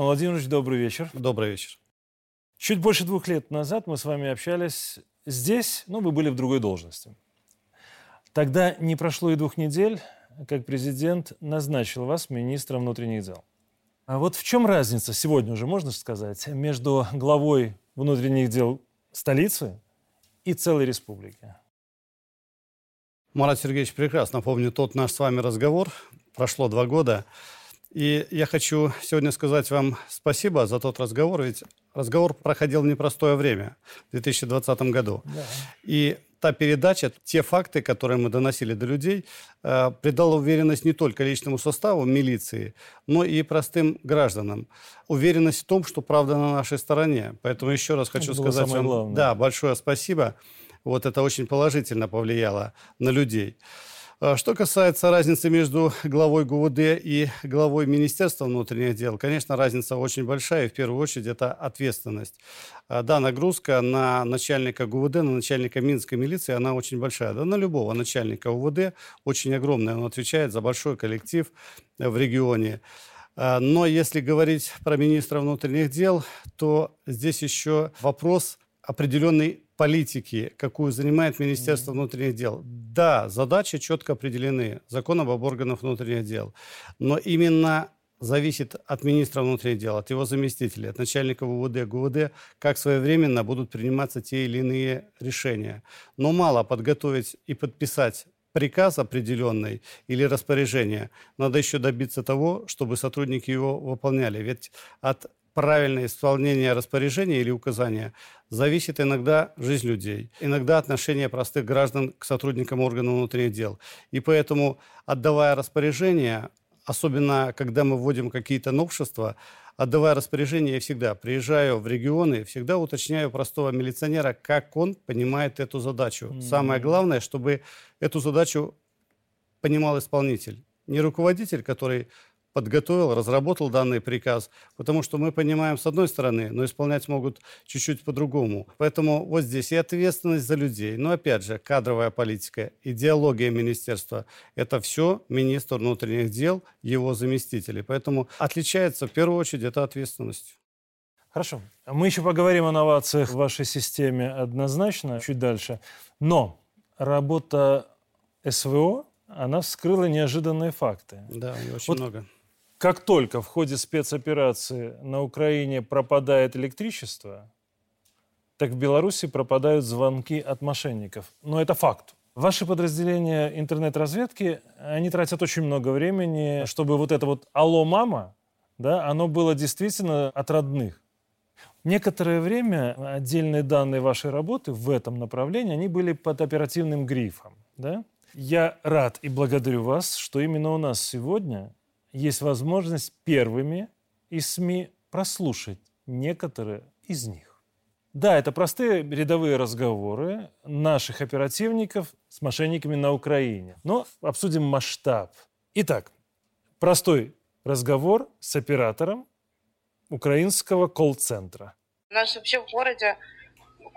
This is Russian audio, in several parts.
Иван Владимирович, добрый вечер. Добрый вечер. Чуть больше двух лет назад мы с вами общались здесь, но вы были в другой должности. Тогда не прошло и двух недель, как президент назначил вас министром внутренних дел. А вот в чем разница, сегодня уже можно сказать, между главой внутренних дел столицы и целой республики? Марат Сергеевич прекрасно помню тот наш с вами разговор. Прошло два года. И я хочу сегодня сказать вам спасибо за тот разговор, ведь разговор проходил в непростое время, в 2020 году. Да. И та передача, те факты, которые мы доносили до людей, э, придала уверенность не только личному составу милиции, но и простым гражданам. Уверенность в том, что правда на нашей стороне. Поэтому еще раз хочу это сказать вам главное. да, большое спасибо. Вот это очень положительно повлияло на людей. А что касается разницы между главой ГУВД и главой Министерства внутренних дел, конечно, разница очень большая, и в первую очередь это ответственность. А, да, нагрузка на начальника ГУВД, на начальника Минской милиции, она очень большая. Да, на любого начальника УВД очень огромная. Он отвечает за большой коллектив в регионе. Но если говорить про министра внутренних дел, то здесь еще вопрос определенной политики, какую занимает Министерство внутренних дел. Да, задачи четко определены законом об органах внутренних дел. Но именно зависит от министра внутренних дел, от его заместителей, от начальника УВД, ГУВД, как своевременно будут приниматься те или иные решения. Но мало подготовить и подписать приказ определенный или распоряжение, надо еще добиться того, чтобы сотрудники его выполняли. Ведь от правильное исполнение распоряжения или указания зависит иногда жизнь людей, иногда отношение простых граждан к сотрудникам органов внутренних дел. И поэтому, отдавая распоряжение, особенно когда мы вводим какие-то новшества, отдавая распоряжение, я всегда приезжаю в регионы, всегда уточняю простого милиционера, как он понимает эту задачу. Mm-hmm. Самое главное, чтобы эту задачу понимал исполнитель. Не руководитель, который подготовил, разработал данный приказ, потому что мы понимаем с одной стороны, но исполнять могут чуть-чуть по-другому. Поэтому вот здесь и ответственность за людей, но опять же кадровая политика, идеология министерства – это все министр внутренних дел, его заместители. Поэтому отличается в первую очередь это ответственность. Хорошо. Мы еще поговорим о новациях в вашей системе однозначно чуть дальше. Но работа СВО, она вскрыла неожиданные факты. Да, очень вот много как только в ходе спецоперации на Украине пропадает электричество, так в Беларуси пропадают звонки от мошенников. Но это факт. Ваши подразделения интернет-разведки, они тратят очень много времени, чтобы вот это вот «Алло, мама», да, оно было действительно от родных. Некоторое время отдельные данные вашей работы в этом направлении, они были под оперативным грифом. Да? Я рад и благодарю вас, что именно у нас сегодня есть возможность первыми из СМИ прослушать некоторые из них. Да, это простые рядовые разговоры наших оперативников с мошенниками на Украине. Но обсудим масштаб. Итак, простой разговор с оператором украинского колл-центра. У нас вообще в городе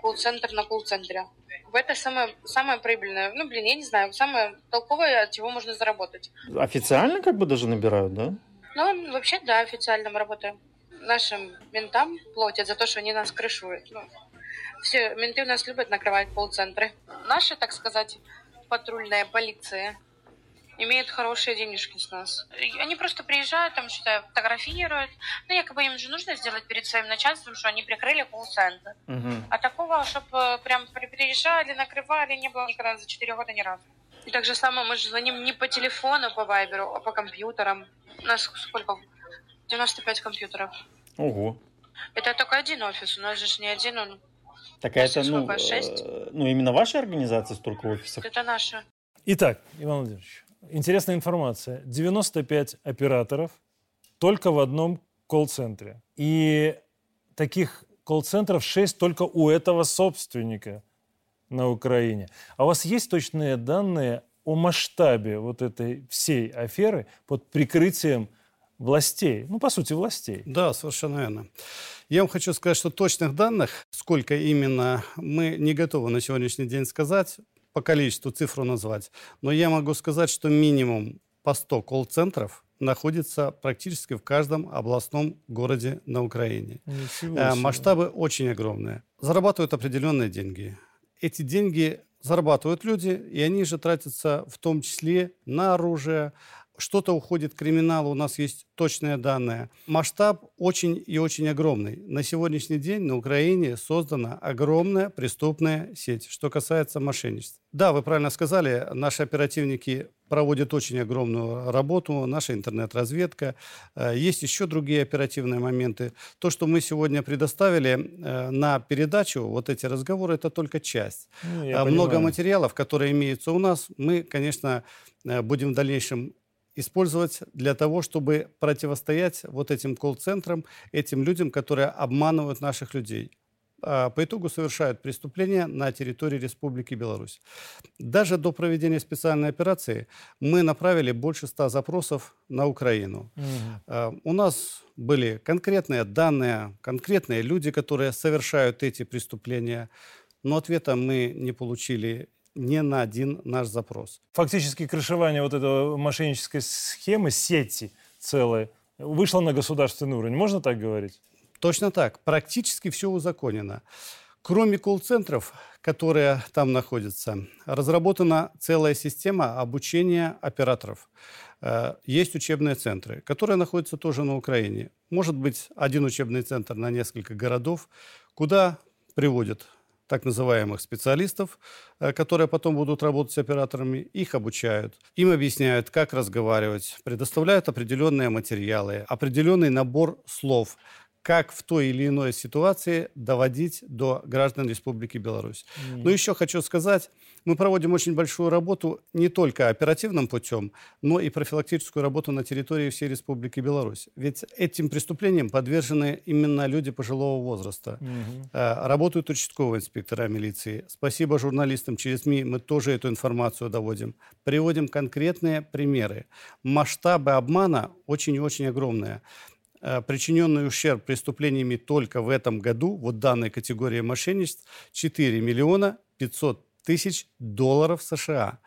колл-центр на колл-центре. Это самое, самое прибыльное. Ну, блин, я не знаю, самое толковое, от чего можно заработать. Официально как бы даже набирают, да? Ну, вообще, да, официально мы работаем. Нашим ментам платят за то, что они нас крышуют. Ну, все менты у нас любят накрывать колл-центры. Наши, так сказать, патрульная полиция имеют хорошие денежки с нас. Они просто приезжают, там что-то фотографируют. Ну, якобы им же нужно сделать перед своим начальством, что они прикрыли колл-центр. Угу. А такого, чтобы прям приезжали, накрывали, не было никогда за 4 года ни разу. И так же самое мы же звоним не по телефону, по вайберу, а по компьютерам. У нас сколько? 95 компьютеров. Ого. Это только один офис, у нас же не один он. Так это, ну, э, ну, именно ваша организация столько офисов? Это наша. Итак, Иван Владимирович, Интересная информация. 95 операторов только в одном колл-центре. И таких колл-центров 6 только у этого собственника на Украине. А у вас есть точные данные о масштабе вот этой всей аферы под прикрытием властей, ну, по сути, властей. Да, совершенно верно. Я вам хочу сказать, что точных данных, сколько именно, мы не готовы на сегодняшний день сказать по количеству цифру назвать, но я могу сказать, что минимум по 100 колл-центров находится практически в каждом областном городе на Украине. Ничего Э. Масштабы очень огромные. Зарабатывают определенные деньги. Эти деньги зарабатывают люди, и они же тратятся в том числе на оружие. Что-то уходит к криминалу, у нас есть точные данные. Масштаб очень и очень огромный. На сегодняшний день на Украине создана огромная преступная сеть, что касается мошенничества. Да, вы правильно сказали, наши оперативники проводят очень огромную работу, наша интернет-разведка. Э, Есть еще другие оперативные моменты. То, что мы сегодня предоставили э, на передачу, вот эти разговоры, это только часть. Ну, А Много понимаю. материалов, которые имеются у нас, мы, конечно, э, будем в дальнейшем использовать для того, чтобы противостоять вот этим колл-центрам, этим людям, которые обманывают наших людей. А По итогу совершают преступления на территории Республики Беларусь. Даже до проведения специальной операции мы направили больше ста запросов на Украину. Э, У нас были конкретные данные, конкретные люди, которые совершают эти преступления, но ответа мы не получили ни на один наш запрос. Фактически крышевание вот этого мошеннической схемы, сети целой, вышло на государственный уровень. Можно так говорить? Точно так, практически все узаконено. Кроме колл-центров, которые там находятся, разработана целая система обучения операторов. Э, Есть учебные центры, которые находятся тоже на Украине. Может быть, один учебный центр на несколько городов, куда приводят так называемых специалистов, э, которые потом будут работать с операторами, их обучают, им объясняют, как разговаривать, предоставляют определенные материалы, определенный набор слов, как в той или иной ситуации доводить до граждан Республики Беларусь. Но еще хочу сказать, мы проводим очень большую работу не только оперативным путем, но и профилактическую работу на территории всей Республики Беларусь. Ведь этим преступлениям подвержены именно люди пожилого возраста. Э, Работают участковые инспектора милиции. Спасибо журналистам через СМИ, мы тоже эту информацию доводим. Приводим конкретные примеры. Масштабы обмана очень и очень огромные. Э, Причиненный ущерб преступлениями только в этом году, вот данной категории мошенничеств, 4 миллиона 500 тысяч долларов США.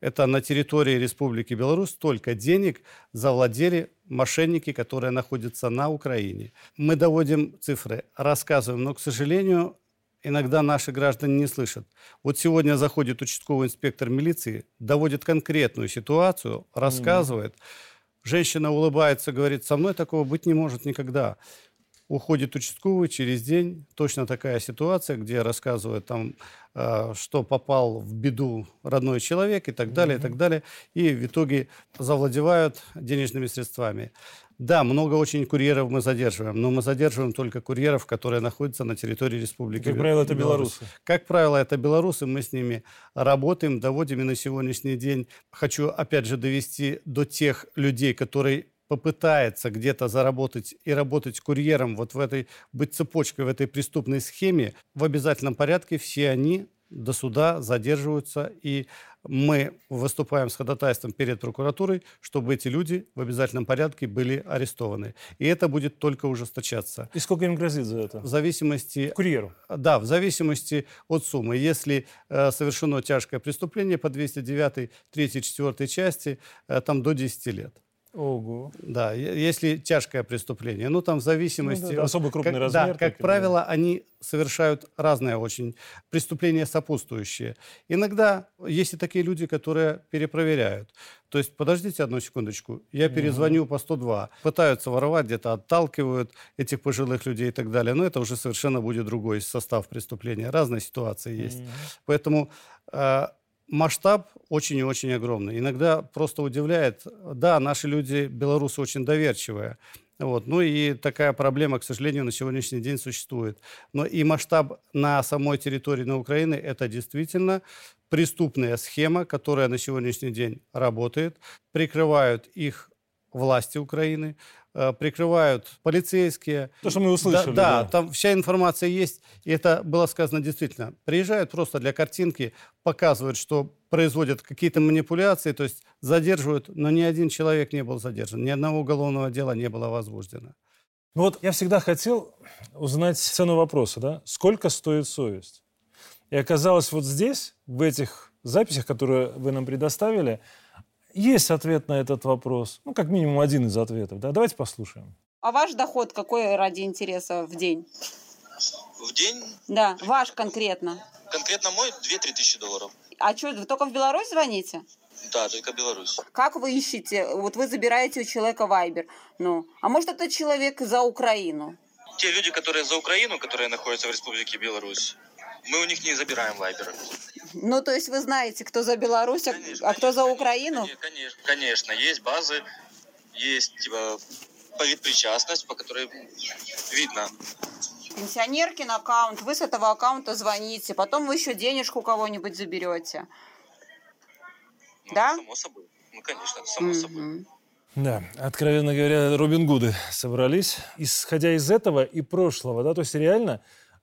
Это на территории Республики Беларусь столько денег завладели мошенники, которые находятся на Украине. Мы доводим цифры, рассказываем, но, к сожалению, иногда наши граждане не слышат. Вот сегодня заходит участковый инспектор милиции, доводит конкретную ситуацию, рассказывает. Женщина улыбается, говорит, со мной такого быть не может никогда. Уходит участковый, через день точно такая ситуация, где рассказывают там, э, что попал в беду родной человек и так далее, и так далее. И в итоге завладевают денежными средствами. Да, много очень курьеров мы задерживаем, но мы задерживаем только курьеров, которые находятся на территории Республики Как правило, это Беларусь. белорусы. Как правило, это белорусы, мы с ними работаем, доводим и на сегодняшний день. Хочу опять же довести до тех людей, которые попытается где-то заработать и работать курьером вот в этой, быть цепочкой в этой преступной схеме, в обязательном порядке все они до суда задерживаются, и мы выступаем с ходатайством перед прокуратурой, чтобы эти люди в обязательном порядке были арестованы. И это будет только ужесточаться. И сколько им грозит за это? В зависимости Курьеру. да, в зависимости от суммы. Если э, совершено тяжкое преступление по 209, 3, 4 части, э, там до 10 лет. Ого. Да, если тяжкое преступление, ну там в зависимости... Ну да, да, особо крупный как, размер, Да, как правило, они совершают разные очень преступления сопутствующие. Иногда есть и такие люди, которые перепроверяют. То есть, подождите одну секундочку, я перезвоню по 102. Пытаются воровать, где-то отталкивают этих пожилых людей и так далее. Но это уже совершенно будет другой состав преступления. Разные ситуации есть. Поэтому э, масштаб очень и очень огромный. Иногда просто удивляет, да, наши люди, белорусы, очень доверчивые. Вот. Ну и такая проблема, к сожалению, на сегодняшний день существует. Но и масштаб на самой территории на Украины – это действительно преступная схема, которая на сегодняшний день работает. Прикрывают их власти Украины, прикрывают полицейские. То, что мы услышали. Да, да, там вся информация есть. И это было сказано действительно. Приезжают просто для картинки, показывают, что производят какие-то манипуляции, то есть задерживают, но ни один человек не был задержан, ни одного уголовного дела не было возбуждено. Ну вот я всегда хотел узнать цену вопроса, да? Сколько стоит совесть? И оказалось вот здесь, в этих записях, которые вы нам предоставили, есть ответ на этот вопрос. Ну, как минимум один из ответов. Да? Давайте послушаем. А ваш доход какой ради интереса в день? В день Да, ваш конкретно. конкретно мой 2-3 тысячи долларов. А что, вы только в Беларусь звоните? Да, только Беларусь. Как вы ищете? Вот вы забираете у человека Вайбер. Ну, а может, это человек за Украину? Те люди, которые за Украину, которые находятся в Республике Беларусь, мы у них не забираем вайберы. Ну, то есть вы знаете, кто за Беларусь, а, а кто за Украину? Конечно, конечно, есть базы, есть типа политпричастность, по которой видно. Пенсионеркин аккаунт, вы с этого аккаунта звоните, потом вы еще денежку у кого-нибудь заберете. Ну, Да? Само собой. Ну, конечно, само собой. Мгм. Да, откровенно говоря, Робин Гуды собрались. Исходя из этого и прошлого, да, то есть реально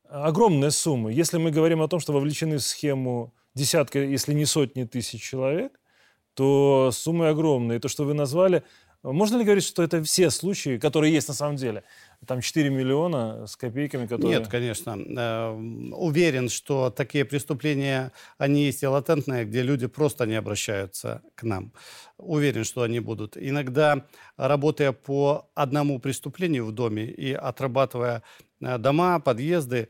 огромная сумма. Если мы говорим о том, что вовлечены в схему десятка, если не сотни тысяч человек, то суммы огромные. И то, что вы назвали, можно ли говорить, что это все случаи, которые есть на самом деле? Там 4 миллиона с копейками, которые... Нет, конечно. Э, Уверен, что такие преступления, они есть и латентные, где люди просто не обращаются к нам. Уверен, что они будут. Иногда, работая по одному преступлению в доме и отрабатывая дома, подъезды,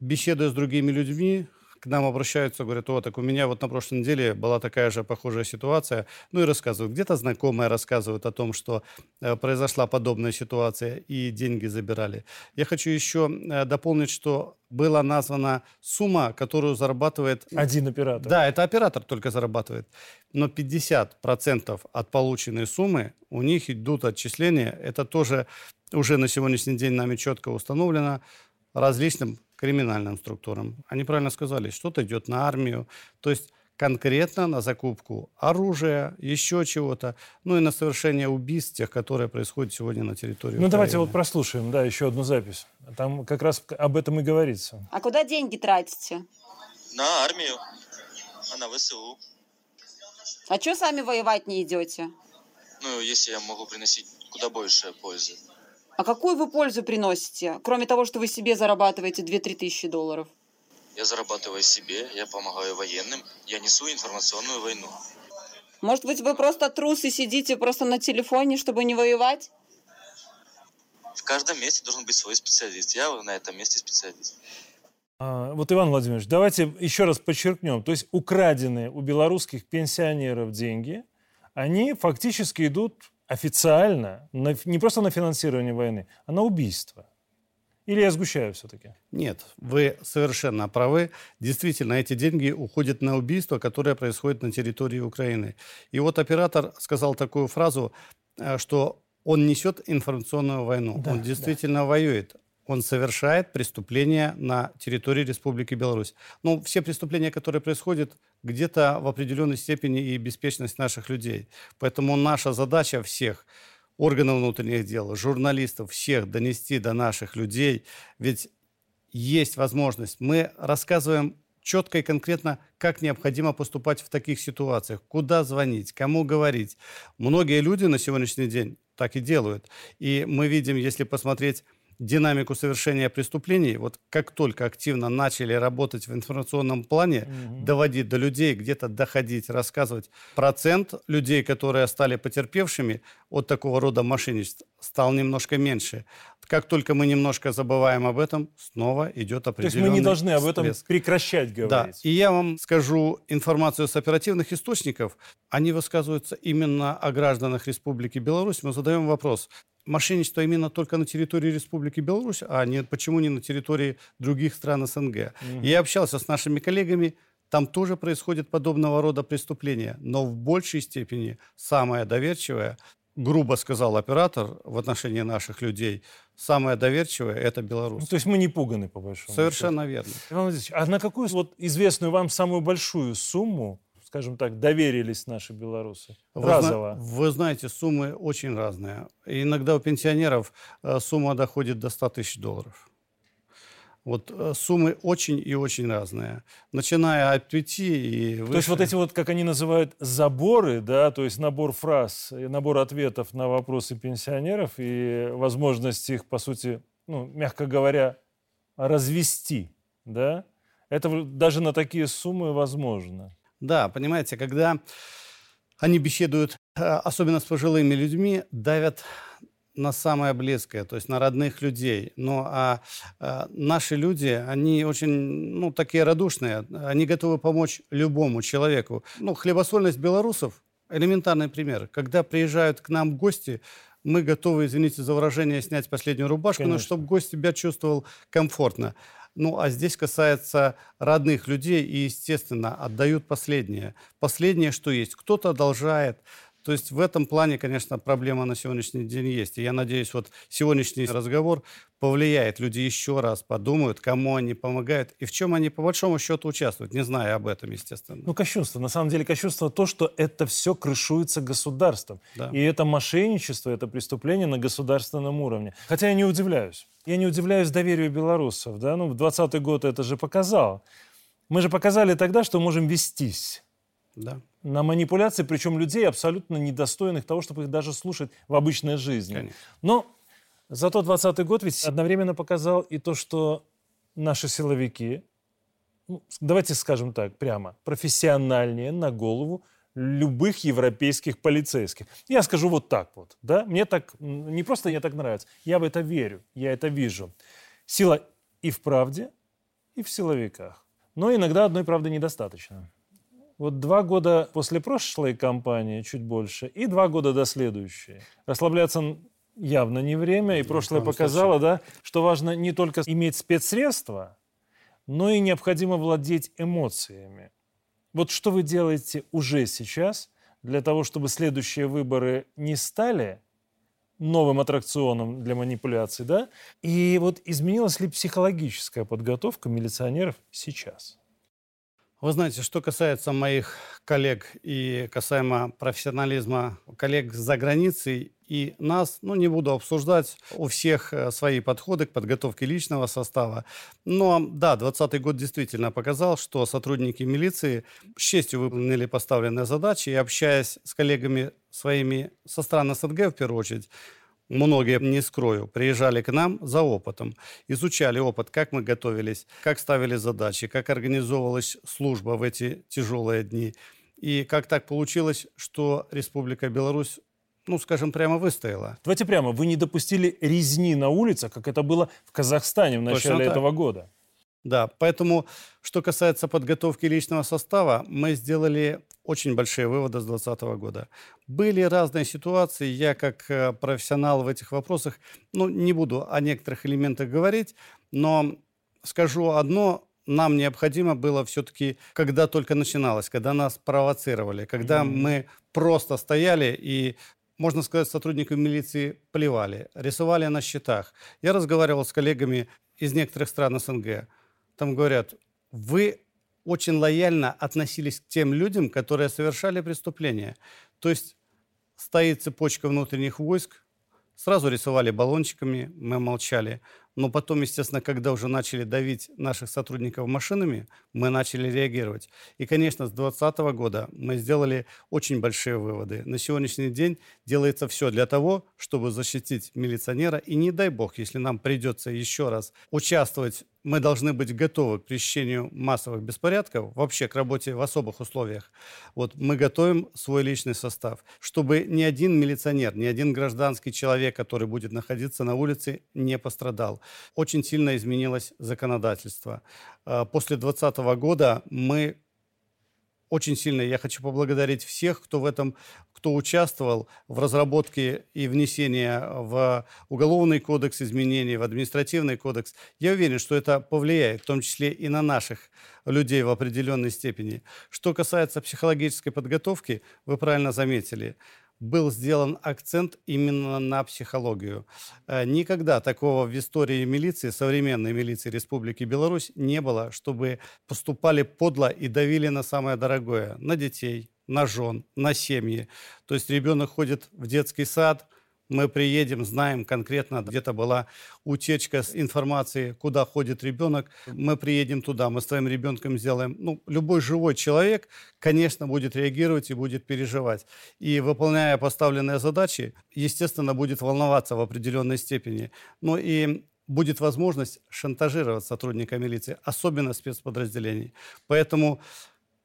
беседуя с другими людьми, к нам обращаются, говорят, о, так у меня вот на прошлой неделе была такая же похожая ситуация. Ну и рассказывают. Где-то знакомые рассказывают о том, что э, произошла подобная ситуация и деньги забирали. Я хочу еще э, дополнить, что была названа сумма, которую зарабатывает... Один оператор. Да, это оператор только зарабатывает. Но 50% от полученной суммы у них идут отчисления. Это тоже уже на сегодняшний день нами четко установлено различным криминальным структурам. Они правильно сказали, что-то идет на армию, то есть конкретно на закупку оружия, еще чего-то, ну и на совершение убийств, тех, которые происходят сегодня на территории Ну, давайте вот Украины. прослушаем, да, еще одну запись. Там как раз об этом и говорится. А куда деньги тратите? На армию, а на ВСУ. А что сами воевать не идете? Ну, если я могу приносить куда больше пользы. А какую вы пользу приносите, кроме того, что вы себе зарабатываете 2-3 тысячи долларов? Я зарабатываю себе, я помогаю военным, я несу информационную войну. Может быть, вы просто трус и сидите просто на телефоне, чтобы не воевать? В каждом месте должен быть свой специалист. Я на этом месте специалист. А, Вот, Иван Владимирович, давайте еще раз подчеркнем. То есть украденные у белорусских пенсионеров деньги, они фактически идут официально на не просто на финансирование войны, а на убийство. Или я сгущаю все-таки? Нет, вы совершенно правы. Действительно, эти деньги уходят на убийство, которое происходит на территории Украины. И вот оператор сказал такую фразу, э, что он несет информационную войну. Да, он действительно воюет. Он совершает преступления на территории Республики Беларусь. Ну, все преступления, которые происходят, где-то в определенной степени и беспечность наших людей. Поэтому наша задача всех органов внутренних дел, журналистов, всех донести до наших людей. Ведь есть возможность. Мы рассказываем четко и конкретно, как необходимо поступать в таких ситуациях, куда звонить, кому говорить. Многие люди на сегодняшний день так и делают. И мы видим, если посмотреть динамику совершения преступлений, вот как только активно начали работать в информационном плане, доводить до людей, где-то доходить, рассказывать, процент людей, которые стали потерпевшими от такого рода мошенничеств, стал немножко меньше. Как только мы немножко забываем об этом, снова идет То есть определенный мы не должны об этом всплеск. прекращать Да, говорить. и я вам скажу информацию с оперативных источников. Они высказываются именно о гражданах Республики Беларусь. Мы задаем вопрос, мошенничество именно только на территории Республики Беларусь, а не, почему не на территории других стран СНГ? Я общался с нашими коллегами, там тоже происходит подобного рода преступления, но в большей степени самое доверчивое, грубо сказал оператор в отношении наших людей, самое доверчивое – это Беларусь. Ну, то есть мы не пуганы, по большому счету. Совершенно верно. Иван Владимирович, а на какую вот известную вам самую большую сумму, скажем так, доверились наши белорусы? Вы, зна- Разово. вы знаете, суммы очень разные. И иногда у пенсионеров э, сумма доходит до 100 тысяч долларов. Вот э, суммы очень и очень разные. Начиная от 5 и выше. То есть вот эти вот, как они называют, заборы, да, то есть набор фраз, и набор ответов на вопросы пенсионеров и возможность их, по сути, ну, мягко говоря, развести, да, это даже на такие суммы возможно. Да, понимаете, когда они беседуют, э, особенно с пожилыми людьми, давят на самое близкое, то есть на родных людей. Но а, а наши люди, они очень, ну, такие радушные, они готовы помочь любому человеку. Ну, хлебосольность белорусов – элементарный пример. Когда приезжают к нам гости, мы готовы, извините за выражение, снять последнюю рубашку, Конечно. но чтобы гость себя чувствовал комфортно. Ну, а здесь касается родных людей, и, естественно, отдают последнее. Последнее, что есть. Кто-то одолжает, то есть в этом плане, конечно, проблема на сегодняшний день есть. И я надеюсь, вот сегодняшний разговор повлияет. Люди еще раз подумают, кому они помогают и в чем они по большому счету участвуют, не зная об этом, естественно. Ну, кощунство. На самом деле кощунство то, что это все крышуется государством. Да. И это мошенничество, это преступление на государственном уровне. Хотя я не удивляюсь. Я не удивляюсь доверию белорусов. Да? Ну, в 20 год это же показал. Мы же показали тогда, что можем вестись. Да на манипуляции, причем людей абсолютно недостойных того, чтобы их даже слушать в обычной жизни. Конечно. Но зато 20 год ведь одновременно показал и то, что наши силовики, ну, давайте скажем так прямо, профессиональнее на голову любых европейских полицейских. Я скажу вот так вот, да, мне так, не просто мне так нравится, я в это верю, я это вижу. Сила и в правде, и в силовиках. Но иногда одной правды недостаточно. Вот два года после прошлой кампании, чуть больше, и два года до следующей. Расслабляться явно не время, и прошлое показало, да, что важно не только иметь спецсредства, но и необходимо владеть эмоциями. Вот что вы делаете уже сейчас для того, чтобы следующие выборы не стали новым аттракционом для манипуляций, да? И вот изменилась ли психологическая подготовка милиционеров сейчас? Вы знаете, что касается моих коллег и касаемо профессионализма коллег за границей и нас, ну, не буду обсуждать, у всех э, свои подходы к подготовке личного состава. Но да, 2020 год действительно показал, что сотрудники милиции с честью выполнили поставленные задачи и общаясь с коллегами своими со стран СНГ в первую очередь, многие, не скрою, приезжали к нам за опытом, изучали опыт, как мы готовились, как ставили задачи, как организовывалась служба в эти тяжелые дни. И как так получилось, что Республика Беларусь ну, скажем, прямо выстояла. Давайте прямо, вы не допустили резни на улицах, как это было в Казахстане в начале этого года. Да, поэтому, что касается подготовки личного состава, мы сделали очень большие выводы с 2020 года. Были разные ситуации, я как э, профессионал в этих вопросах, ну, не буду о некоторых элементах говорить, но скажу одно, нам необходимо было все-таки, когда только начиналось, когда нас провоцировали, когда mm-hmm. мы просто стояли и можно сказать, сотрудников милиции плевали, рисовали на счетах. Я разговаривал с коллегами из некоторых стран СНГ. Там говорят, вы очень лояльно относились к тем людям, которые совершали преступления. То есть стоит цепочка внутренних войск, сразу рисовали баллончиками, мы молчали. Но потом, естественно, когда уже начали давить наших сотрудников машинами, мы начали реагировать. И, конечно, с 2020 года мы сделали очень большие выводы. На сегодняшний день делается все для того, чтобы защитить милиционера. И не дай бог, если нам придется еще раз участвовать мы должны быть готовы к пресечению массовых беспорядков, вообще к работе в особых условиях. Вот мы готовим свой личный состав, чтобы ни один милиционер, ни один гражданский человек, который будет находиться на улице, не пострадал. Очень сильно изменилось законодательство. А, после 2020 года мы очень сильно я хочу поблагодарить всех, кто в этом, кто участвовал в разработке и внесении в уголовный кодекс изменений, в административный кодекс. Я уверен, что это повлияет, в том числе и на наших людей в определенной степени. Что касается психологической подготовки, вы правильно заметили – был сделан акцент именно на психологию. Э, никогда такого в истории милиции, современной милиции Республики Беларусь не было, чтобы поступали подло и давили на самое дорогое, на детей, на жен, на семьи. То есть ребенок ходит в детский сад – мы приедем, знаем конкретно, где-то была утечка с информации, куда ходит ребенок. Мы приедем туда, мы с твоим ребенком сделаем. Ну, любой живой человек, конечно, будет реагировать и будет переживать. И выполняя поставленные задачи, естественно, будет волноваться в определенной степени. Но и будет возможность шантажировать сотрудника милиции, особенно спецподразделений. Поэтому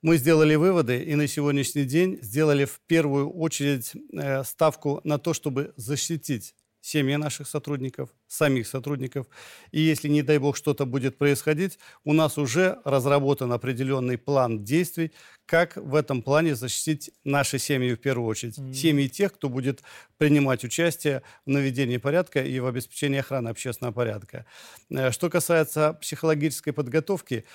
Мы сделали выводы и на сегодняшний день сделали в первую очередь э, ставку на то, чтобы защитить семьи наших сотрудников, самих сотрудников. И если, не дай бог, что-то будет происходить, у нас уже разработан определенный план действий, как в этом плане защитить наши семьи в первую очередь. Mm-hmm. Семьи тех, кто будет принимать участие в наведении порядка и в обеспечении охраны общественного порядка. Э, что касается психологической подготовки,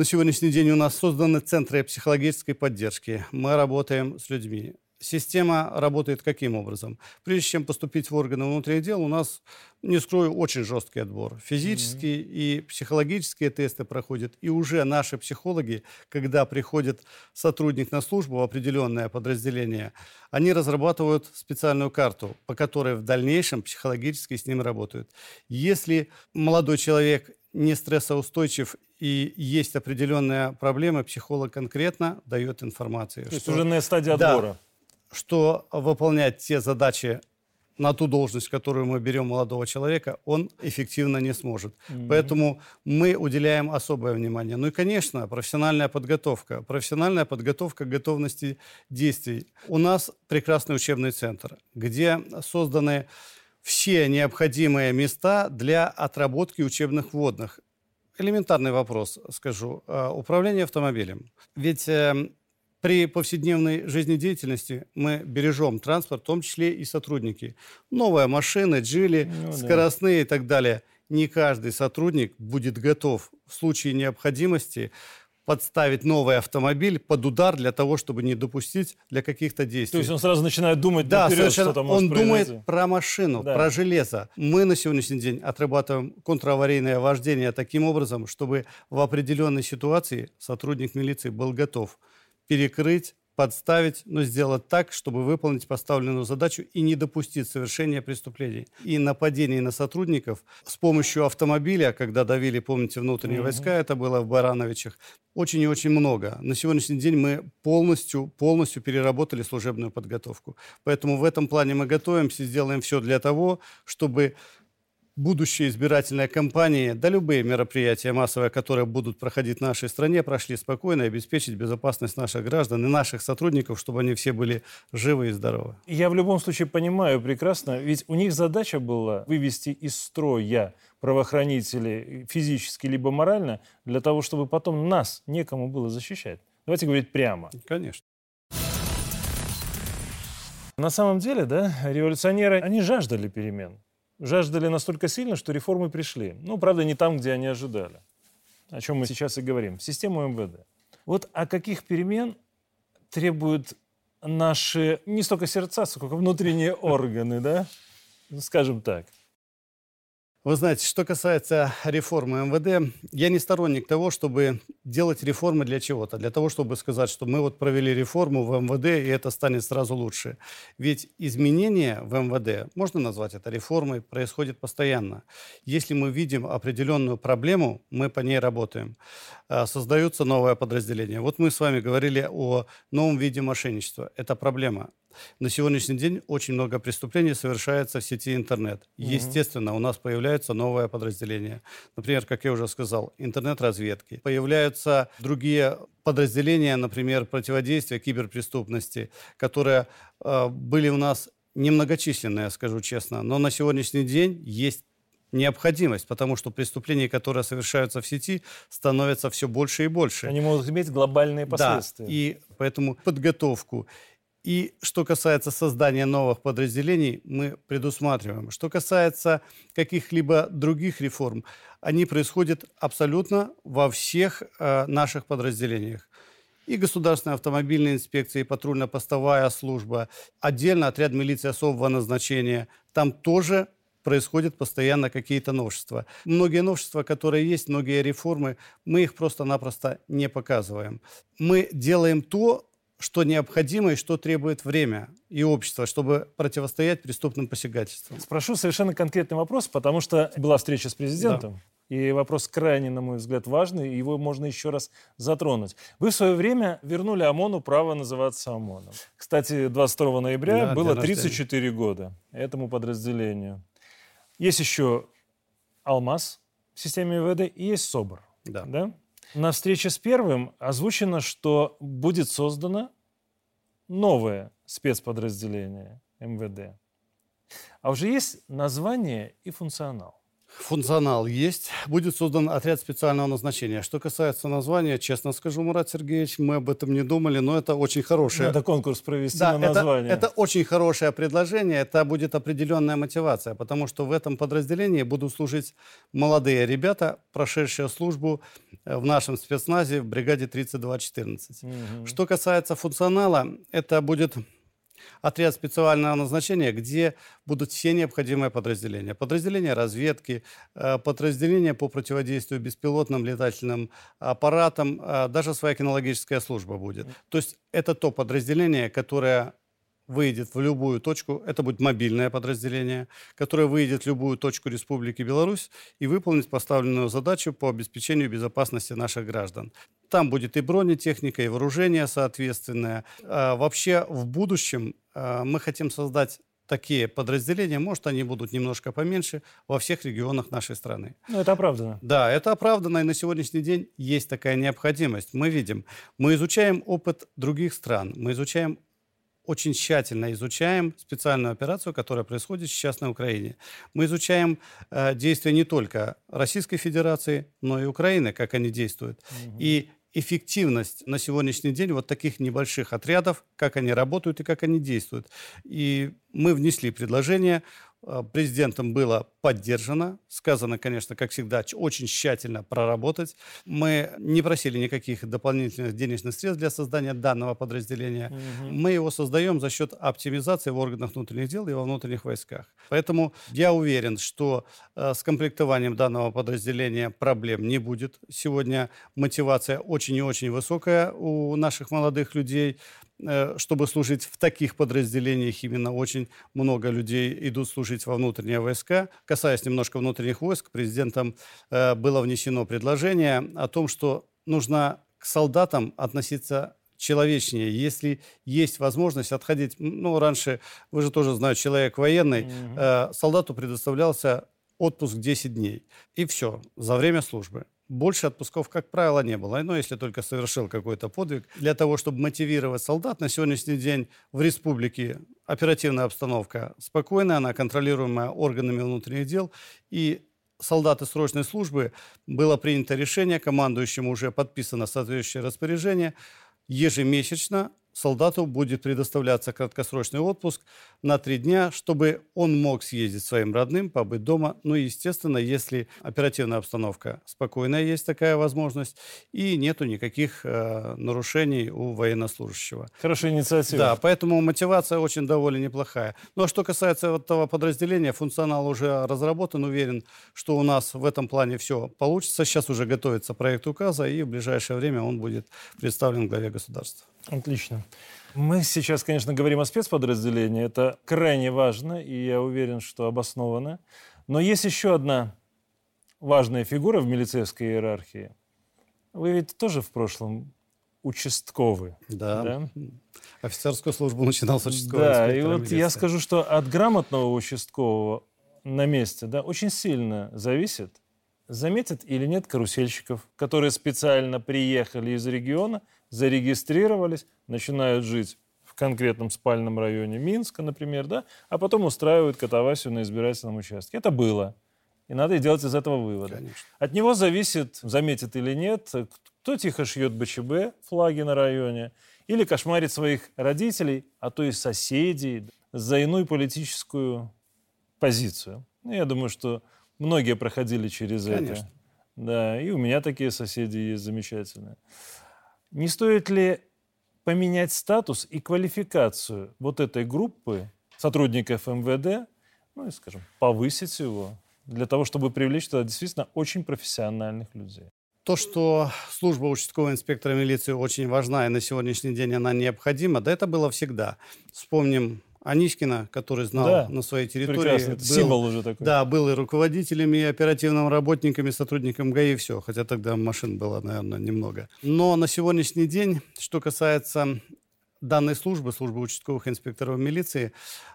на сегодняшний день у нас созданы центры психологической поддержки. Мы работаем с людьми. Система работает каким образом? Прежде чем поступить в органы внутренних дел, у нас, не скрою, очень жесткий отбор. Физические mm-hmm. и психологические тесты проходят. И уже наши психологи, когда приходит сотрудник на службу в определенное подразделение, они разрабатывают специальную карту, по которой в дальнейшем психологически с ним работают. Если молодой человек не стрессоустойчив и есть определенная проблема, психолог конкретно дает информацию. То есть уже на стадии отбора. Да, что выполнять те задачи на ту должность, которую мы берем молодого человека, он эффективно не сможет. Mm-hmm. Поэтому мы уделяем особое внимание. Ну и, конечно, профессиональная подготовка. Профессиональная подготовка готовности действий. У нас прекрасный учебный центр, где созданы все необходимые места для отработки учебных вводных. Элементарный вопрос, скажу. А, управление автомобилем. Ведь эм, при повседневной жизнедеятельности мы бережем транспорт, в том числе и сотрудники. Новые машины, джили, ну, скоростные да. и так далее. Не каждый сотрудник будет готов в случае необходимости подставить новый автомобиль под удар для того, чтобы не допустить для каких-то действий. То есть он сразу начинает думать да, наперед, что там может Он произойти. думает про машину, да. про железо. Мы на сегодняшний день отрабатываем контраварийное вождение таким образом, чтобы в определенной ситуации сотрудник милиции был готов перекрыть, подставить, но сделать так, чтобы выполнить поставленную задачу и не допустить совершения преступлений. И нападений на сотрудников с помощью автомобиля, когда давили, помните, внутренние mm-hmm. войска, это было в Барановичах, очень и очень много. На сегодняшний день мы полностью, полностью переработали служебную подготовку. Поэтому в этом плане мы готовимся, сделаем все для того, чтобы будущие избирательные кампании, да любые мероприятия массовые, которые будут проходить в нашей стране, прошли спокойно и обеспечить безопасность наших граждан и наших сотрудников, чтобы они все были живы и здоровы. Я в любом случае понимаю прекрасно, ведь у них задача была вывести из строя правоохранителей физически либо морально, для того, чтобы потом нас некому было защищать. Давайте говорить прямо. Конечно. На самом деле, да, революционеры, они жаждали перемен жаждали настолько сильно, что реформы пришли. Ну, правда, не там, где они ожидали. О чем мы сейчас и говорим. Систему МВД. Вот о каких перемен требуют наши не столько сердца, сколько внутренние органы, да? Скажем так. Вы знаете, что касается реформы МВД, я не сторонник того, чтобы делать реформы для чего-то. Для того, чтобы сказать, что мы вот провели реформу в МВД, и это станет сразу лучше. Ведь изменения в МВД, можно назвать это реформой, происходят постоянно. Если мы видим определенную проблему, мы по ней работаем. А, создаются новое подразделение. Вот мы с вами говорили о новом виде мошенничества. Это проблема. На сегодняшний день очень много преступлений совершается в сети интернет. Mm-hmm. Естественно, у нас появляются новые подразделения. Например, как я уже сказал, интернет-разведки. Появляются другие подразделения, например, противодействия киберпреступности, которые э, были у нас немногочисленные, скажу честно. Но на сегодняшний день есть необходимость, потому что преступления, которые совершаются в сети, становятся все больше и больше. Они могут иметь глобальные последствия. Да, и поэтому подготовку и что касается создания новых подразделений, мы предусматриваем. Что касается каких-либо других реформ, они происходят абсолютно во всех э, наших подразделениях. И Государственная автомобильная инспекция, и патрульно-постовая служба, отдельно отряд милиции особого назначения. Там тоже происходят постоянно какие-то новшества. Многие новшества, которые есть, многие реформы, мы их просто-напросто не показываем. Мы делаем то, что необходимо и что требует время и общество, чтобы противостоять преступным посягательствам. Спрошу совершенно конкретный вопрос, потому что была встреча с президентом. Да. И вопрос крайне, на мой взгляд, важный, и его можно еще раз затронуть. Вы в свое время вернули ОМОНу право называться ОМОНом. Кстати, 22 ноября да, было 34 года этому подразделению. Есть еще «Алмаз» в системе МВД и есть СОБР. Да. да? На встрече с первым озвучено, что будет создано новое спецподразделение МВД. А уже есть название и функционал. Функционал есть. Будет создан отряд специального назначения. Что касается названия, честно скажу, Мурат Сергеевич, мы об этом не думали, но это очень хорошее... Надо конкурс провести Да, на это, название. это очень хорошее предложение, это будет определенная мотивация, потому что в этом подразделении будут служить молодые ребята, прошедшие службу э, в нашем спецназе в бригаде 3214. Мгм. Что касается функционала, это будет отряд специального назначения, где будут все необходимые подразделения. Подразделения разведки, э, подразделения по противодействию беспилотным летательным аппаратам, э, даже своя кинологическая служба будет. То есть это то подразделение, которое выйдет в любую точку, это будет мобильное подразделение, которое выйдет в любую точку Республики Беларусь и выполнит поставленную задачу по обеспечению безопасности наших граждан. Там будет и бронетехника, и вооружение соответственное. А вообще в будущем а, мы хотим создать такие подразделения, может, они будут немножко поменьше во всех регионах нашей страны. Ну, это оправдано. Да, это оправданно, и на сегодняшний день есть такая необходимость. Мы видим, мы изучаем опыт других стран, мы изучаем очень тщательно изучаем специальную операцию, которая происходит сейчас на Украине. Мы изучаем э, действия не только Российской Федерации, но и Украины, как они действуют. И эффективность на сегодняшний день вот таких небольших отрядов, как они работают и как они действуют. И мы внесли предложение, президентом было поддержано, сказано, конечно, как всегда, очень тщательно проработать. Мы не просили никаких дополнительных денежных средств для создания данного подразделения. Мы его создаем за счет оптимизации в органах внутренних дел и во внутренних войсках. Поэтому я уверен, что э, с комплектованием данного подразделения проблем не будет. Сегодня мотивация очень и очень высокая у наших молодых людей э, чтобы служить в таких подразделениях, именно очень много людей идут служить во внутренние войска. Касаясь немножко внутренних войск, президентом э, было внесено предложение о том, что нужно к солдатам относиться человечнее. Если есть возможность отходить, ну, раньше, вы же тоже знаете, человек военный, э, солдату предоставлялся отпуск 10 дней. И все, за время службы. Больше отпусков, как правило, не было. Но если только совершил какой-то подвиг. Для того, чтобы мотивировать солдат, на сегодняшний день в республике оперативная обстановка спокойная, она контролируемая органами внутренних дел. И солдаты срочной службы было принято решение, командующему уже подписано соответствующее распоряжение, ежемесячно солдату будет предоставляться краткосрочный отпуск на три дня, чтобы он мог съездить своим родным, побыть дома. Ну и, естественно, если оперативная обстановка спокойная, есть такая возможность, и нету никаких э, нарушений у военнослужащего. Хорошая инициатива. Да, поэтому мотивация очень довольно неплохая. Ну а что касается этого подразделения, функционал уже разработан, уверен, что у нас в этом плане все получится. Сейчас уже готовится проект указа, и в ближайшее время он будет представлен главе государства. Отлично. Мы сейчас, конечно, говорим о спецподразделении. Это крайне важно, и я уверен, что обоснованно. Но есть еще одна важная фигура в милицейской иерархии. Вы ведь тоже в прошлом участковый. Да. Да? Офицерскую службу начинал с участкового Да, и вот я милиции. скажу, что от грамотного участкового на месте да, очень сильно зависит, заметят или нет карусельщиков, которые специально приехали из региона, зарегистрировались, начинают жить в конкретном спальном районе Минска, например, да, а потом устраивают катавасию на избирательном участке. Это было. И надо делать из этого выводы. Конечно. От него зависит, заметит или нет, кто тихо шьет БЧБ, флаги на районе, или кошмарит своих родителей, а то и соседей за иную политическую позицию. Ну, я думаю, что многие проходили через Конечно. это. Да, и у меня такие соседи есть замечательные. Не стоит ли поменять статус и квалификацию вот этой группы сотрудников МВД, ну и, скажем, повысить его, для того, чтобы привлечь туда действительно очень профессиональных людей? То, что служба участкового инспектора милиции очень важна, и на сегодняшний день она необходима, да это было всегда. Вспомним Анискина, который знал Да, на своей территории. Прекрасно, это был- символ уже такой. Да, был и руководителем, и оперативным работником, и сотрудником ГАИ, все. Хотя тогда машин было, наверное, немного. Но на сегодняшний день, что касается данной службы, службы участковых инспекторов милиции,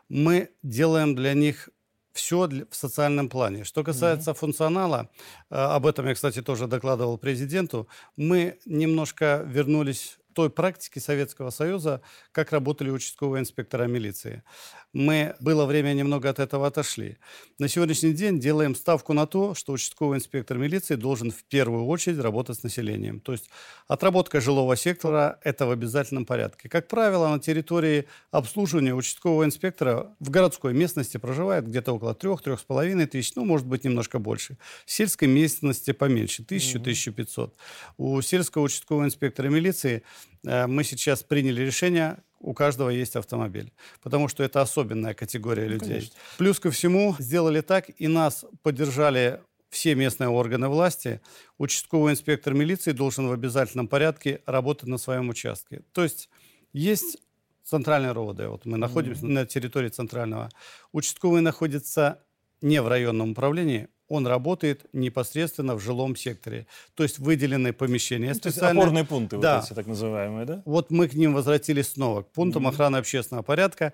мы делаем для них все в социальном плане. Что касается mm-hmm. функционала, э, об этом я, кстати, тоже докладывал президенту, мы немножко вернулись той практики Советского Союза, как работали участковые инспектора милиции. Мы было время немного от этого отошли. На сегодняшний день делаем ставку на то, что участковый инспектор милиции должен в первую очередь работать с населением. То есть отработка жилого сектора – это в обязательном порядке. Как правило, на территории обслуживания участкового инспектора в городской местности проживает где-то около 3-3,5 тысяч, ну, может быть, немножко больше. В сельской местности поменьше – 1000-1500. У сельского участкового инспектора милиции – мы сейчас приняли решение, у каждого есть автомобиль, потому что это особенная категория ну, людей. Конечно. Плюс ко всему сделали так, и нас поддержали все местные органы власти. Участковый инспектор милиции должен в обязательном порядке работать на своем участке. То есть есть центральный РОВД, вот мы находимся mm-hmm. на территории центрального. Участковый находится не в районном управлении, он работает непосредственно в жилом секторе. То есть выделенные помещения ну, специально. опорные пункты, да. вот эти так называемые, да? Вот мы к ним возвратились снова, к пунктам mm-hmm. охраны общественного порядка.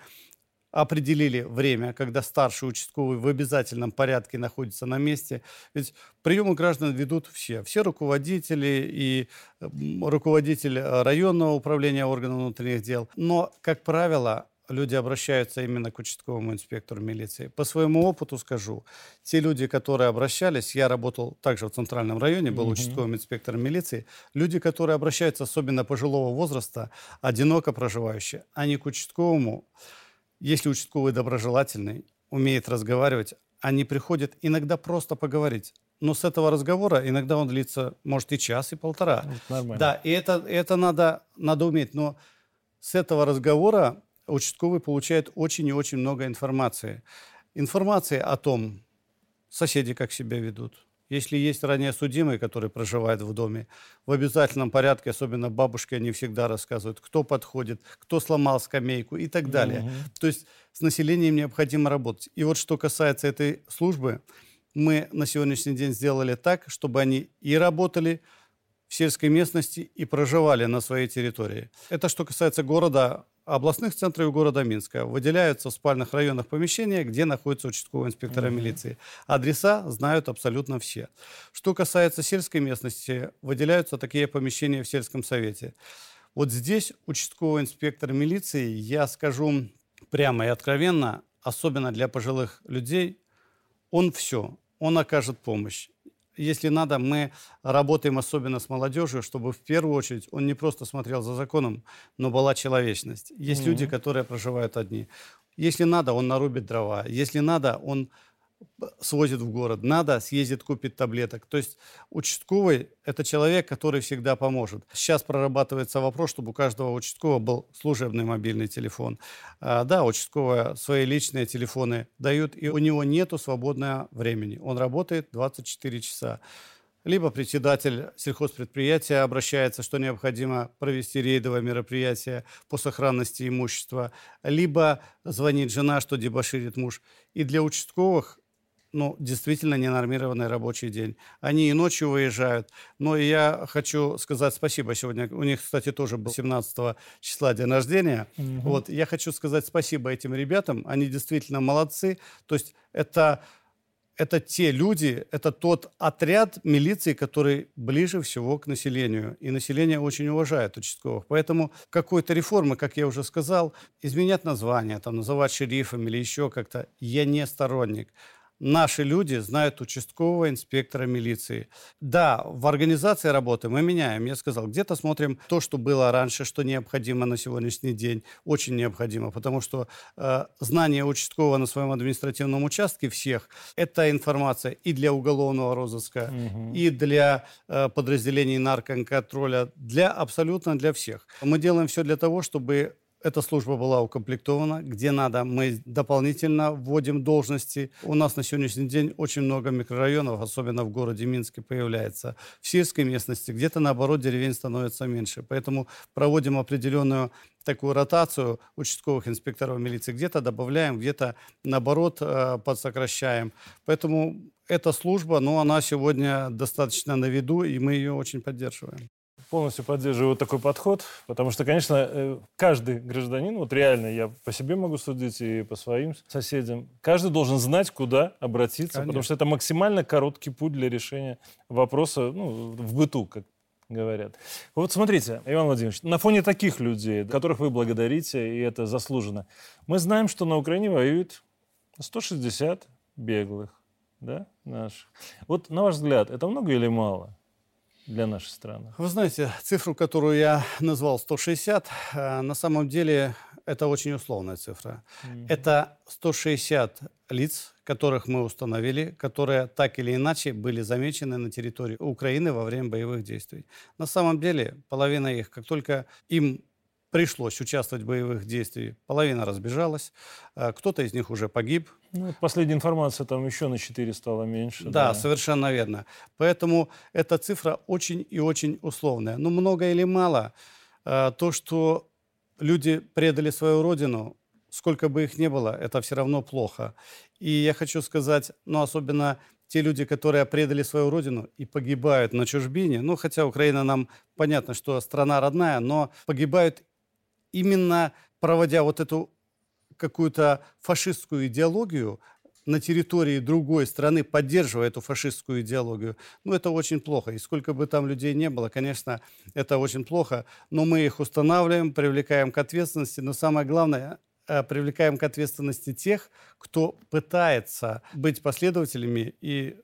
Определили время, когда старший участковый в обязательном порядке находится на месте. Ведь приемы граждан ведут все. Все руководители и руководитель районного управления органов внутренних дел. Но, как правило, люди обращаются именно к участковому инспектору милиции. По своему опыту скажу, те люди, которые обращались, я работал также в центральном районе, был mm-hmm. участковым инспектором милиции, люди, которые обращаются, особенно пожилого возраста, одиноко проживающие, они к участковому, если участковый доброжелательный, умеет разговаривать, они приходят иногда просто поговорить. Но с этого разговора иногда он длится, может, и час, и полтора. Нормально. Да, и это, это надо, надо уметь. Но с этого разговора участковый получает очень и очень много информации. Информации о том, соседи как себя ведут. Если есть ранее судимые, которые проживают в доме, в обязательном порядке, особенно бабушки, они всегда рассказывают, кто подходит, кто сломал скамейку и так далее. Mm-hmm. То есть с населением необходимо работать. И вот что касается этой службы, мы на сегодняшний день сделали так, чтобы они и работали в сельской местности и проживали на своей территории. Это что касается города, областных центров города Минска выделяются в спальных районах помещения, где находятся участковые инспекторы mm-hmm. милиции. Адреса знают абсолютно все. Что касается сельской местности, выделяются такие помещения в сельском совете. Вот здесь участковый инспектор милиции, я скажу прямо и откровенно, особенно для пожилых людей, он все, он окажет помощь если надо, мы работаем особенно с молодежью, чтобы в первую очередь он не просто смотрел за законом, но была человечность. Есть mm-hmm. люди, которые проживают одни. Если надо, он нарубит дрова. Если надо, он свозит в город. Надо, съездит, купит таблеток. То есть участковый – это человек, который всегда поможет. Сейчас прорабатывается вопрос, чтобы у каждого участкового был служебный мобильный телефон. А, да, участковые свои личные телефоны дают, и у него нету свободного времени. Он работает 24 часа. Либо председатель сельхозпредприятия обращается, что необходимо провести рейдовое мероприятие по сохранности имущества, либо звонит жена, что дебоширит муж. И для участковых ну, действительно ненормированный рабочий день. Они и ночью выезжают. Но я хочу сказать спасибо сегодня. У них, кстати, тоже был 17 числа день рождения. Угу. Вот, я хочу сказать спасибо этим ребятам. Они действительно молодцы. То есть это, это те люди, это тот отряд милиции, который ближе всего к населению. И население очень уважает участковых. Поэтому какой-то реформы, как я уже сказал, изменять название, там, называть шерифом или еще как-то, я не сторонник наши люди знают участкового инспектора милиции. Да, в организации работы мы меняем. Я сказал, где-то смотрим то, что было раньше, что необходимо на сегодняшний день. Очень необходимо, потому что э, знание участкового на своем административном участке всех – это информация и для уголовного розыска, угу. и для э, подразделений наркоконтроля, для абсолютно для всех. Мы делаем все для того, чтобы эта служба была укомплектована. Где надо, мы дополнительно вводим должности. У нас на сегодняшний день очень много микрорайонов, особенно в городе Минске, появляется. В сельской местности где-то, наоборот, деревень становится меньше. Поэтому проводим определенную такую ротацию участковых инспекторов милиции. Где-то добавляем, где-то, наоборот, э, подсокращаем. Поэтому эта служба, ну, она сегодня достаточно на виду, и мы ее очень поддерживаем. Полностью поддерживаю вот такой подход, потому что, конечно, э, каждый гражданин, вот реально я по себе могу судить и по своим соседям, каждый должен знать, куда обратиться, Конечно. потому что это максимально короткий путь для решения вопроса ну, в быту, как говорят. Вот смотрите, Иван Владимирович, на фоне таких людей, которых вы благодарите, и это заслуженно, мы знаем, что на Украине воюет 160 беглых, да, наших. Вот, на ваш взгляд, это много или мало для нашей страны? Вы знаете, цифру, которую я назвал 160, э, на самом деле это очень условная цифра. Это 160 лиц, которых мы установили, которые так или иначе были замечены на территории Украины во время боевых действий. На самом деле половина их, как только им пришлось участвовать в боевых действиях, половина разбежалась, э, кто-то из них уже погиб, Ну, последняя информация, там еще на 4 стало меньше. Да, совершенно верно. Поэтому эта цифра очень и очень условная. Но много или мало, э, то, что люди предали свою родину, сколько бы их ни было, это все равно плохо. И я хочу сказать, ну, особенно те люди, которые предали свою родину и погибают на чужбине, ну, хотя Украина нам понятно, что страна родная, но погибают именно проводя вот эту какую-то фашистскую идеологию на территории другой страны, поддерживая эту фашистскую идеологию, ну, это очень плохо. И сколько бы там людей не было, конечно, это очень плохо. Но мы их устанавливаем, привлекаем к ответственности. Но самое главное, э, привлекаем к ответственности тех, кто пытается быть последователями, и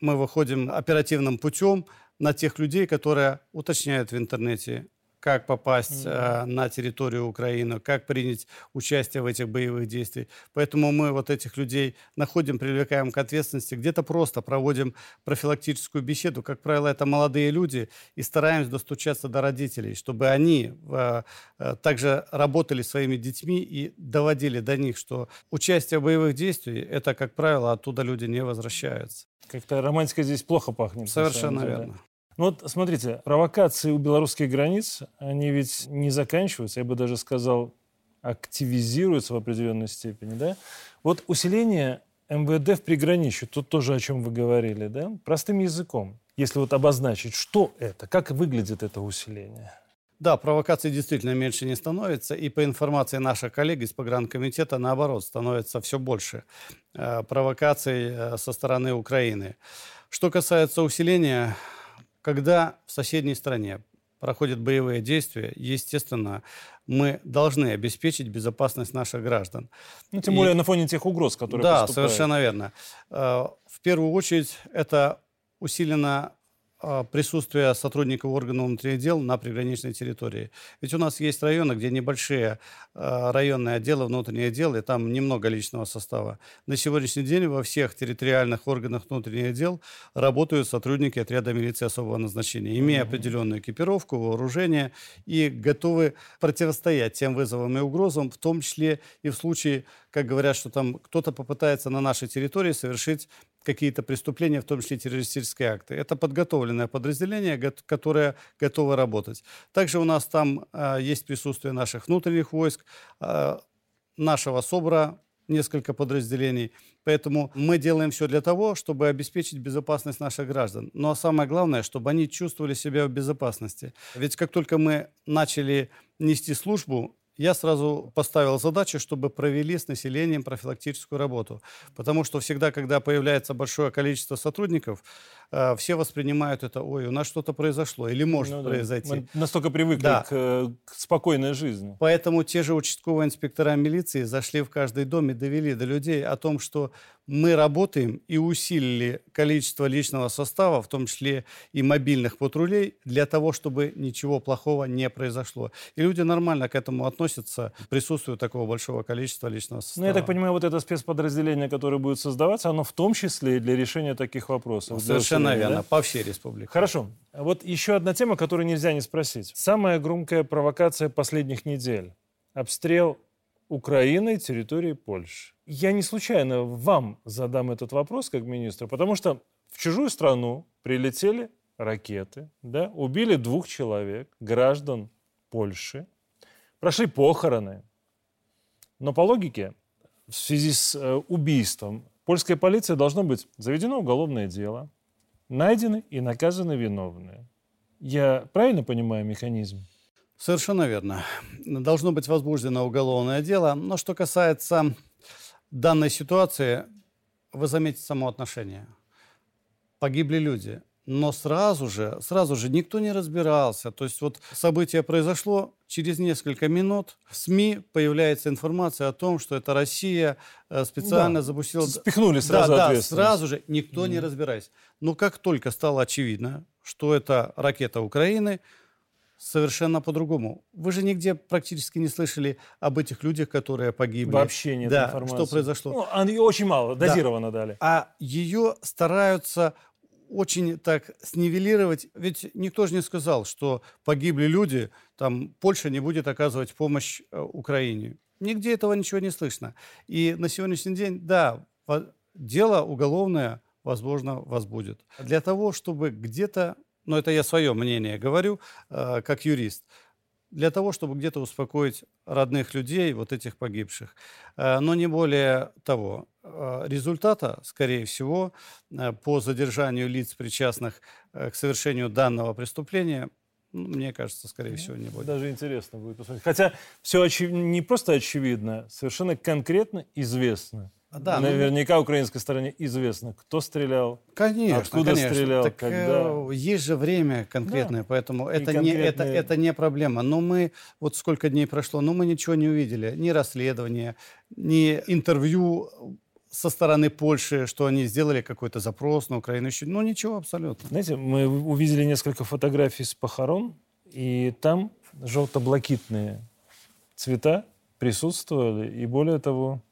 мы выходим оперативным путем на тех людей, которые уточняют в интернете, как попасть э, на территорию Украины, как принять участие в этих боевых действиях. Поэтому мы вот этих людей находим, привлекаем к ответственности, где-то просто проводим профилактическую беседу. Как правило, это молодые люди, и стараемся достучаться до родителей, чтобы они э, э, также работали своими детьми и доводили до них, что участие в боевых действиях, это, как правило, оттуда люди не возвращаются. Как-то романтика здесь плохо пахнет. Совершенно деле. верно. Ну вот смотрите, провокации у белорусских границ, они ведь не заканчиваются, я бы даже сказал, активизируются в определенной степени, да? Вот усиление МВД в приграничье, тут тоже о чем вы говорили, да? Простым языком, если вот обозначить, что это, как выглядит это усиление? Да, провокаций действительно меньше не становится, и по информации наших коллег из погранкомитета, наоборот, становится все больше э, провокаций э, со стороны Украины. Что касается усиления, когда в соседней стране проходят боевые действия, естественно, мы должны обеспечить безопасность наших граждан. Ну, тем И- более на фоне тех угроз, которые Да, поступают. совершенно верно. Э, В первую очередь это усилено присутствие сотрудников органов внутренних дел на приграничной территории. Ведь у нас есть районы, где небольшие э, районные отделы внутренних дел, и там немного личного состава. На сегодняшний день во всех территориальных органах внутренних дел работают сотрудники отряда милиции особого назначения, имея определенную экипировку, вооружение и готовы противостоять тем вызовам и угрозам, в том числе и в случае, как говорят, что там кто-то попытается на нашей территории совершить какие-то преступления, в том числе террористические акты. Это подготовленное подразделение, которое готово работать. Также у нас там э, есть присутствие наших внутренних войск, э, нашего СОБРа, несколько подразделений. Поэтому мы делаем все для того, чтобы обеспечить безопасность наших граждан. Но самое главное, чтобы они чувствовали себя в безопасности. Ведь как только мы начали нести службу, я сразу поставил задачу, чтобы провели с населением профилактическую работу. Потому что всегда, когда появляется большое количество сотрудников, э, все воспринимают это, ой, у нас что-то произошло или может Ну да. произойти. Мы настолько привыкли Да. к, э, к спокойной жизни. Поэтому те же участковые инспектора милиции зашли в каждый дом и довели до людей о том, что мы работаем и усилили количество личного состава, в том числе и мобильных патрулей, для того, чтобы ничего плохого не произошло. И люди нормально к этому относятся, присутствует такого большого количества личного состава. Ну, я так понимаю, вот это спецподразделение, которое будет создаваться, оно в том числе и для решения таких вопросов. для Совершенно верно, да? по всей республике. Хорошо. Вот еще одна тема, которую нельзя не спросить. Самая громкая провокация последних недель. Обстрел Украины территории Польши. Я не случайно вам задам этот вопрос как министру, потому что в чужую страну прилетели ракеты, да, убили двух человек, граждан Польши, прошли похороны. Но по логике, в связи с э, убийством, польская полиция должно быть заведено уголовное дело, найдены и наказаны виновные. Я правильно понимаю механизм? Совершенно верно. Должно быть возбуждено уголовное дело. Но что касается данной ситуации, вы заметите само отношение. Погибли люди. Но сразу же, сразу же никто не разбирался. То есть вот событие произошло, через несколько минут в СМИ появляется информация о том, что это Россия э, специально да. запустила... Спихнули сразу Да, да, сразу же, никто mm. не разбираясь. Но как только стало очевидно, что это ракета Украины, совершенно по-другому. Вы же нигде практически не слышали об этих людях, которые погибли. Вообще нет да, информации. Что произошло? Ну, ее очень мало, дозированно да. дали. А ее стараются очень так снивелировать. Ведь никто же не сказал, что погибли люди, там Польша не будет оказывать помощь э, Украине. Нигде этого ничего не слышно. И на сегодняшний день, да, дело уголовное, возможно, возбудит. Для того, чтобы где-то, ну это я свое мнение говорю, э, как юрист, для того, чтобы где-то успокоить родных людей, вот этих погибших. Э, но не более того. Э, результата, скорее всего, по задержанию лиц, причастных к совершению данного преступления, ну, мне кажется, скорее всего, не будет. Даже интересно будет посмотреть. Хотя все очи... не просто очевидно, совершенно конкретно известно. Да, ну, Наверняка ну, украинской стороне известно, кто стрелял, конечно, откуда конечно. стрелял, так, когда. Э, есть же время конкретное, да. поэтому это, конкретные... не, это, это не проблема. Но мы, вот сколько дней прошло, но мы ничего не увидели. Ни расследования, ни интервью со стороны Польши, что они сделали какой-то запрос на Украину. Еще, ну, ничего абсолютно. Знаете, мы увидели несколько фотографий с похорон, и там желто-блакитные цвета присутствовали. И более того,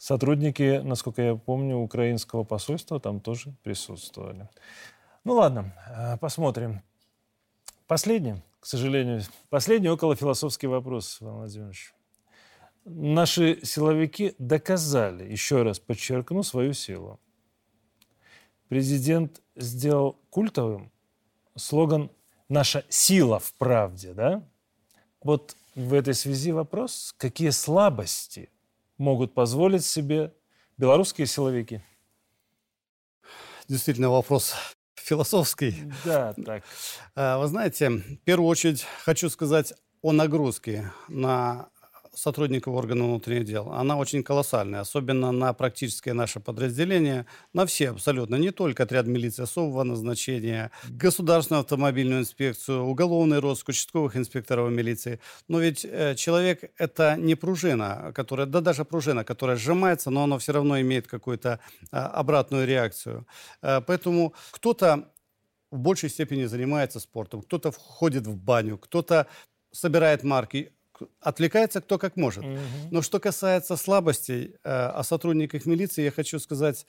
Сотрудники, насколько я помню, украинского посольства там тоже присутствовали. Ну ладно, э, посмотрим. Последний, к сожалению, последний околофилософский вопрос, Иван Владимирович. Наши силовики доказали, еще раз подчеркну, свою силу. Президент сделал культовым слоган «Наша сила в правде», да? Вот в этой связи вопрос, какие слабости – могут позволить себе белорусские силовики? Действительно, вопрос философский. Да, так. А, вы знаете, в первую очередь хочу сказать о нагрузке на сотрудников органов внутренних дел, она очень колоссальная, особенно на практическое наше подразделение, на все абсолютно, не только отряд милиции особого назначения, государственную автомобильную инспекцию, уголовный розыск, участковых инспекторов милиции. Но ведь э, человек это не пружина, которая, да даже пружина, которая сжимается, но она все равно имеет какую-то э, обратную реакцию. Э, поэтому кто-то в большей степени занимается спортом, кто-то входит в баню, кто-то собирает марки, отвлекается кто как может. Угу. Но что касается слабостей э, о сотрудниках милиции, я хочу сказать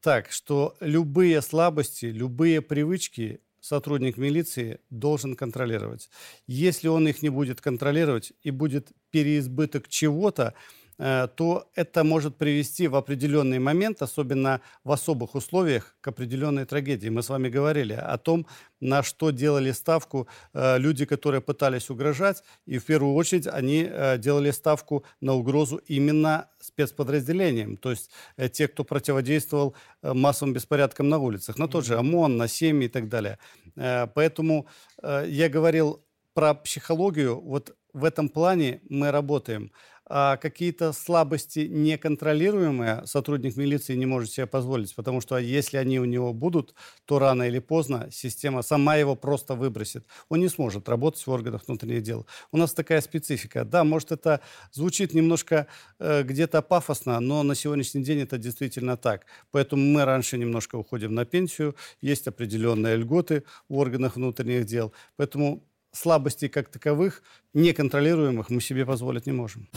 так, что любые слабости, любые привычки сотрудник милиции должен контролировать. Если он их не будет контролировать и будет переизбыток чего-то, то это может привести в определенный момент, особенно в особых условиях, к определенной трагедии. Мы с вами говорили о том, на что делали ставку э, люди, которые пытались угрожать, и в первую очередь они э, делали ставку на угрозу именно спецподразделениям, то есть те, кто противодействовал массовым беспорядкам на улицах, на тот же ОМОН, на семьи и так далее. Поэтому я говорил про психологию, вот в этом плане мы работаем какие-то слабости неконтролируемые сотрудник милиции не может себе позволить, потому что если они у него будут, то рано или поздно система сама его просто выбросит. Он не сможет работать в органах внутренних дел. У нас такая специфика. Да, может это звучит немножко э, где-то пафосно, но на сегодняшний день это действительно так. Поэтому мы раньше немножко уходим на пенсию, есть определенные льготы в органах внутренних дел. Поэтому слабостей как таковых, неконтролируемых, мы себе позволить не можем.